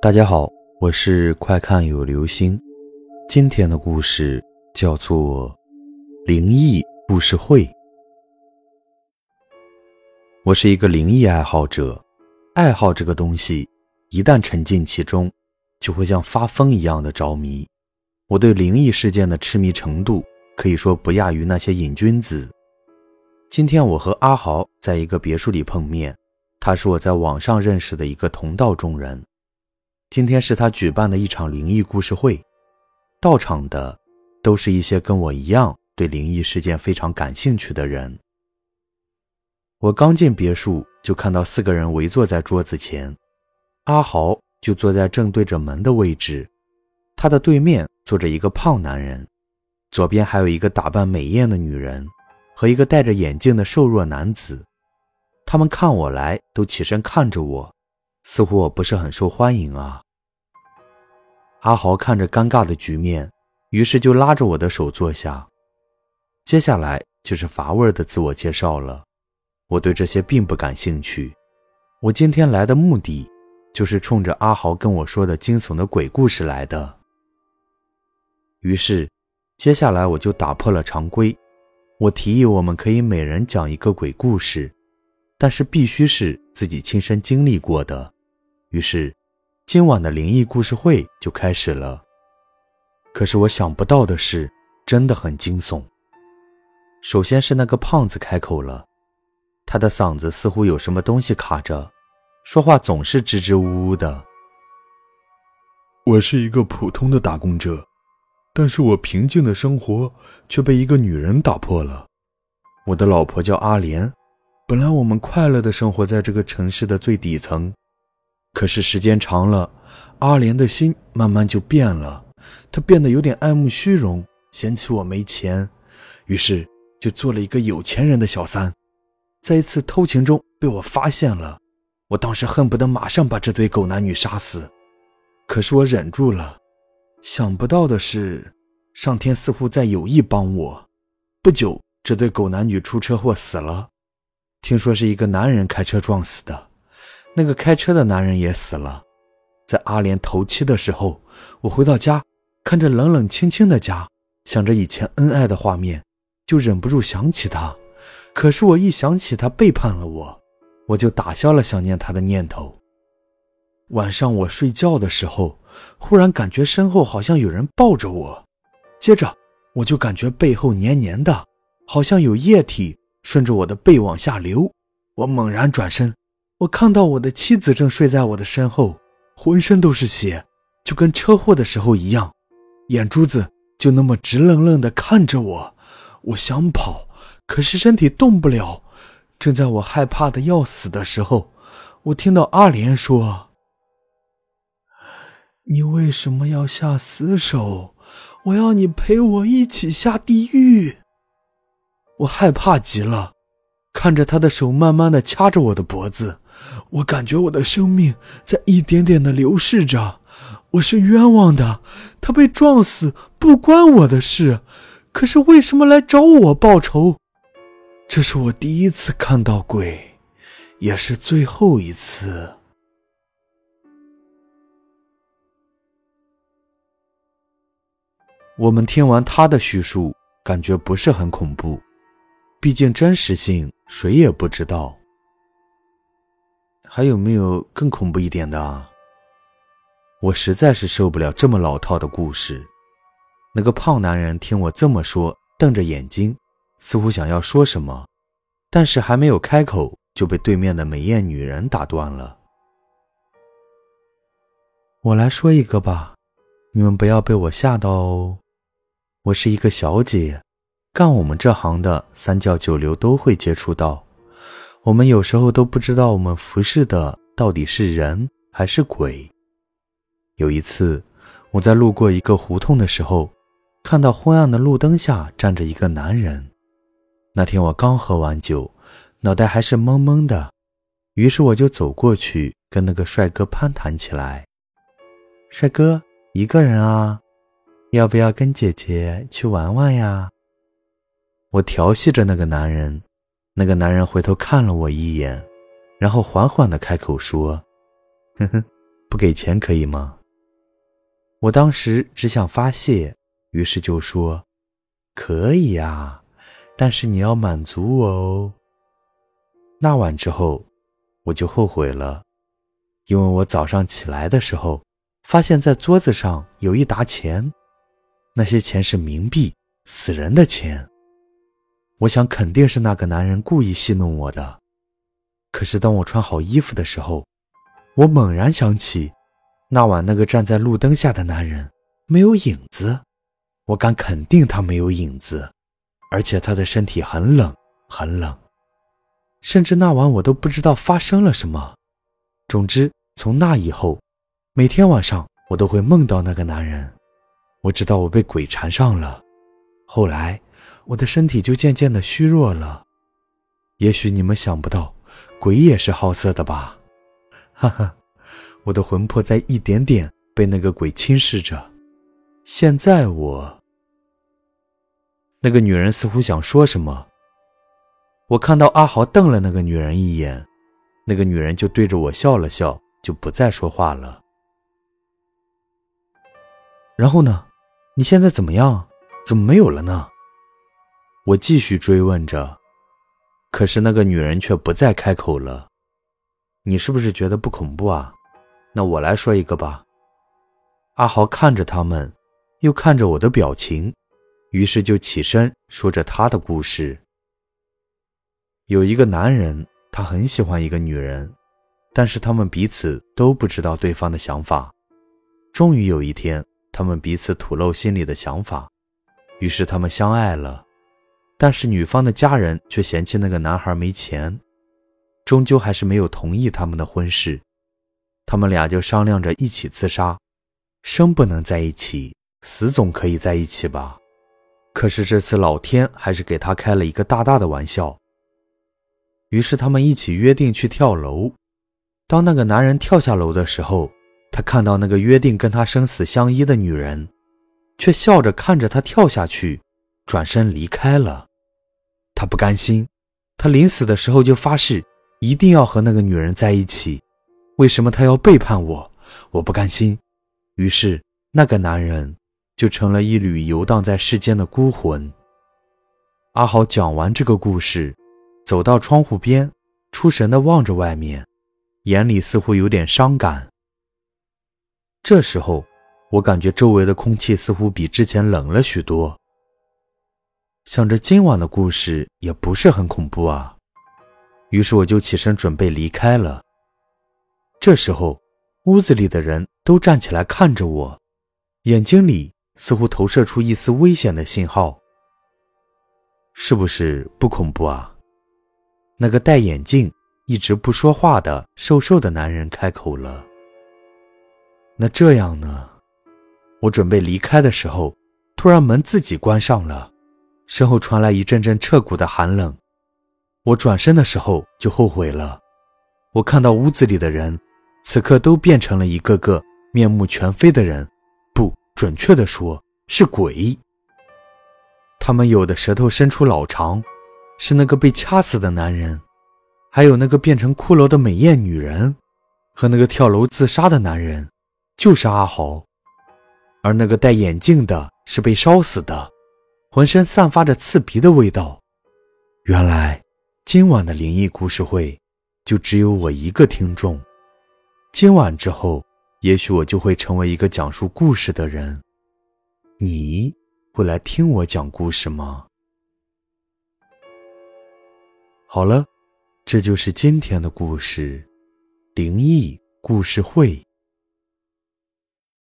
大家好，我是快看有流星。今天的故事叫做《灵异故事会》。我是一个灵异爱好者，爱好这个东西，一旦沉浸其中，就会像发疯一样的着迷。我对灵异事件的痴迷程度，可以说不亚于那些瘾君子。今天我和阿豪在一个别墅里碰面，他是我在网上认识的一个同道中人。今天是他举办的一场灵异故事会，到场的都是一些跟我一样对灵异事件非常感兴趣的人。我刚进别墅，就看到四个人围坐在桌子前，阿豪就坐在正对着门的位置，他的对面坐着一个胖男人，左边还有一个打扮美艳的女人和一个戴着眼镜的瘦弱男子。他们看我来，都起身看着我。似乎我不是很受欢迎啊。阿豪看着尴尬的局面，于是就拉着我的手坐下。接下来就是乏味的自我介绍了。我对这些并不感兴趣。我今天来的目的，就是冲着阿豪跟我说的惊悚的鬼故事来的。于是，接下来我就打破了常规，我提议我们可以每人讲一个鬼故事，但是必须是自己亲身经历过的。于是，今晚的灵异故事会就开始了。可是我想不到的是，真的很惊悚。首先是那个胖子开口了，他的嗓子似乎有什么东西卡着，说话总是支支吾吾的。我是一个普通的打工者，但是我平静的生活却被一个女人打破了。我的老婆叫阿莲，本来我们快乐的生活在这个城市的最底层。可是时间长了，阿莲的心慢慢就变了，她变得有点爱慕虚荣，嫌弃我没钱，于是就做了一个有钱人的小三，在一次偷情中被我发现了，我当时恨不得马上把这对狗男女杀死，可是我忍住了。想不到的是，上天似乎在有意帮我。不久，这对狗男女出车祸死了，听说是一个男人开车撞死的。那个开车的男人也死了，在阿莲头七的时候，我回到家，看着冷冷清清的家，想着以前恩爱的画面，就忍不住想起他。可是我一想起他背叛了我，我就打消了想念他的念头。晚上我睡觉的时候，忽然感觉身后好像有人抱着我，接着我就感觉背后黏黏的，好像有液体顺着我的背往下流。我猛然转身。我看到我的妻子正睡在我的身后，浑身都是血，就跟车祸的时候一样，眼珠子就那么直愣愣地看着我。我想跑，可是身体动不了。正在我害怕的要死的时候，我听到阿莲说：“你为什么要下死手？我要你陪我一起下地狱。”我害怕极了。看着他的手慢慢的掐着我的脖子，我感觉我的生命在一点点的流逝着。我是冤枉的，他被撞死不关我的事，可是为什么来找我报仇？这是我第一次看到鬼，也是最后一次。我们听完他的叙述，感觉不是很恐怖，毕竟真实性。谁也不知道，还有没有更恐怖一点的啊？我实在是受不了这么老套的故事。那个胖男人听我这么说，瞪着眼睛，似乎想要说什么，但是还没有开口，就被对面的美艳女人打断了。我来说一个吧，你们不要被我吓到哦。我是一个小姐。干我们这行的，三教九流都会接触到。我们有时候都不知道我们服侍的到底是人还是鬼。有一次，我在路过一个胡同的时候，看到昏暗的路灯下站着一个男人。那天我刚喝完酒，脑袋还是懵懵的，于是我就走过去跟那个帅哥攀谈起来。帅哥，一个人啊？要不要跟姐姐去玩玩呀？我调戏着那个男人，那个男人回头看了我一眼，然后缓缓地开口说：“呵呵，不给钱可以吗？我当时只想发泄，于是就说：“可以呀，但是你要满足我哦。”那晚之后，我就后悔了，因为我早上起来的时候，发现在桌子上有一沓钱，那些钱是冥币，死人的钱。我想肯定是那个男人故意戏弄我的。可是当我穿好衣服的时候，我猛然想起，那晚那个站在路灯下的男人没有影子，我敢肯定他没有影子，而且他的身体很冷很冷，甚至那晚我都不知道发生了什么。总之，从那以后，每天晚上我都会梦到那个男人，我知道我被鬼缠上了。后来，我的身体就渐渐的虚弱了。也许你们想不到。鬼也是好色的吧，哈哈，我的魂魄在一点点被那个鬼侵蚀着。现在我……那个女人似乎想说什么，我看到阿豪瞪了那个女人一眼，那个女人就对着我笑了笑，就不再说话了。然后呢？你现在怎么样？怎么没有了呢？我继续追问着。可是那个女人却不再开口了。你是不是觉得不恐怖啊？那我来说一个吧。阿豪看着他们，又看着我的表情，于是就起身说着他的故事。有一个男人，他很喜欢一个女人，但是他们彼此都不知道对方的想法。终于有一天，他们彼此吐露心里的想法，于是他们相爱了。但是女方的家人却嫌弃那个男孩没钱，终究还是没有同意他们的婚事。他们俩就商量着一起自杀，生不能在一起，死总可以在一起吧？可是这次老天还是给他开了一个大大的玩笑。于是他们一起约定去跳楼。当那个男人跳下楼的时候，他看到那个约定跟他生死相依的女人，却笑着看着他跳下去，转身离开了。他不甘心，他临死的时候就发誓，一定要和那个女人在一起。为什么他要背叛我？我不甘心。于是，那个男人就成了一缕游荡在世间的孤魂。阿豪讲完这个故事，走到窗户边，出神地望着外面，眼里似乎有点伤感。这时候，我感觉周围的空气似乎比之前冷了许多。想着今晚的故事也不是很恐怖啊，于是我就起身准备离开了。这时候，屋子里的人都站起来看着我，眼睛里似乎投射出一丝危险的信号。是不是不恐怖啊？那个戴眼镜、一直不说话的瘦瘦的男人开口了。那这样呢？我准备离开的时候，突然门自己关上了。身后传来一阵阵彻骨的寒冷，我转身的时候就后悔了。我看到屋子里的人，此刻都变成了一个个面目全非的人，不准确的说是鬼。他们有的舌头伸出老长，是那个被掐死的男人；还有那个变成骷髅的美艳女人，和那个跳楼自杀的男人，就是阿豪。而那个戴眼镜的是被烧死的。浑身散发着刺鼻的味道。原来，今晚的灵异故事会就只有我一个听众。今晚之后，也许我就会成为一个讲述故事的人。你会来听我讲故事吗？好了，这就是今天的故事——灵异故事会。